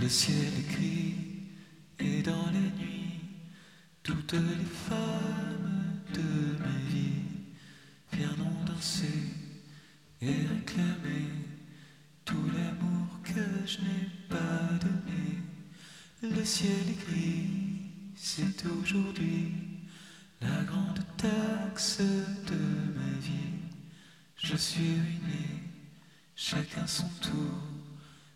Le ciel gris et dans les nuits, toutes les femmes de ma vie viendront danser et réclamer tout l'amour que je n'ai pas donné. Le ciel est gris, c'est aujourd'hui la grande taxe de ma vie. Je suis ruiné, chacun son tour.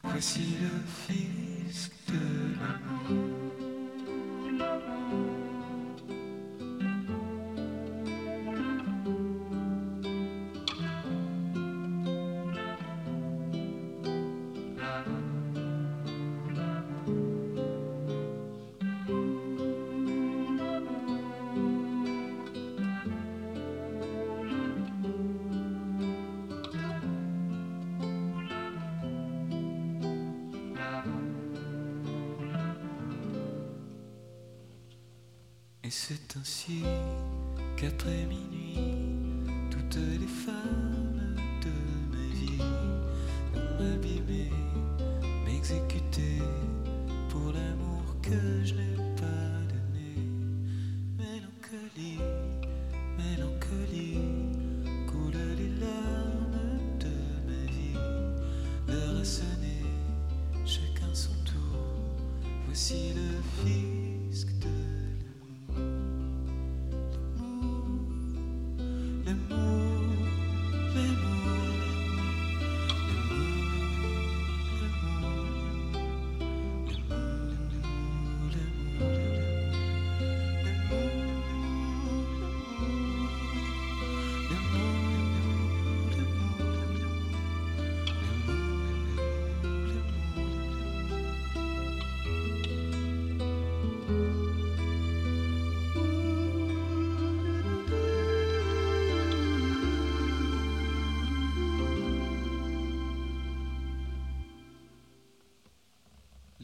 Voici le fisc de l'amour. Et c'est ainsi qu'après minuit, toutes les femmes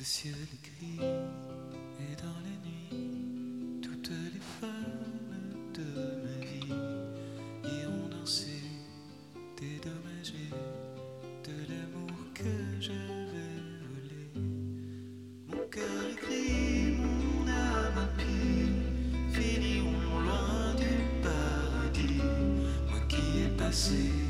Le ciel gris et dans la nuit, toutes les femmes de ma vie iront danser, dédommager de l'amour que j'avais volé. Mon cœur est gris, mon âme a impie, finiront loin du paradis, moi qui ai passé.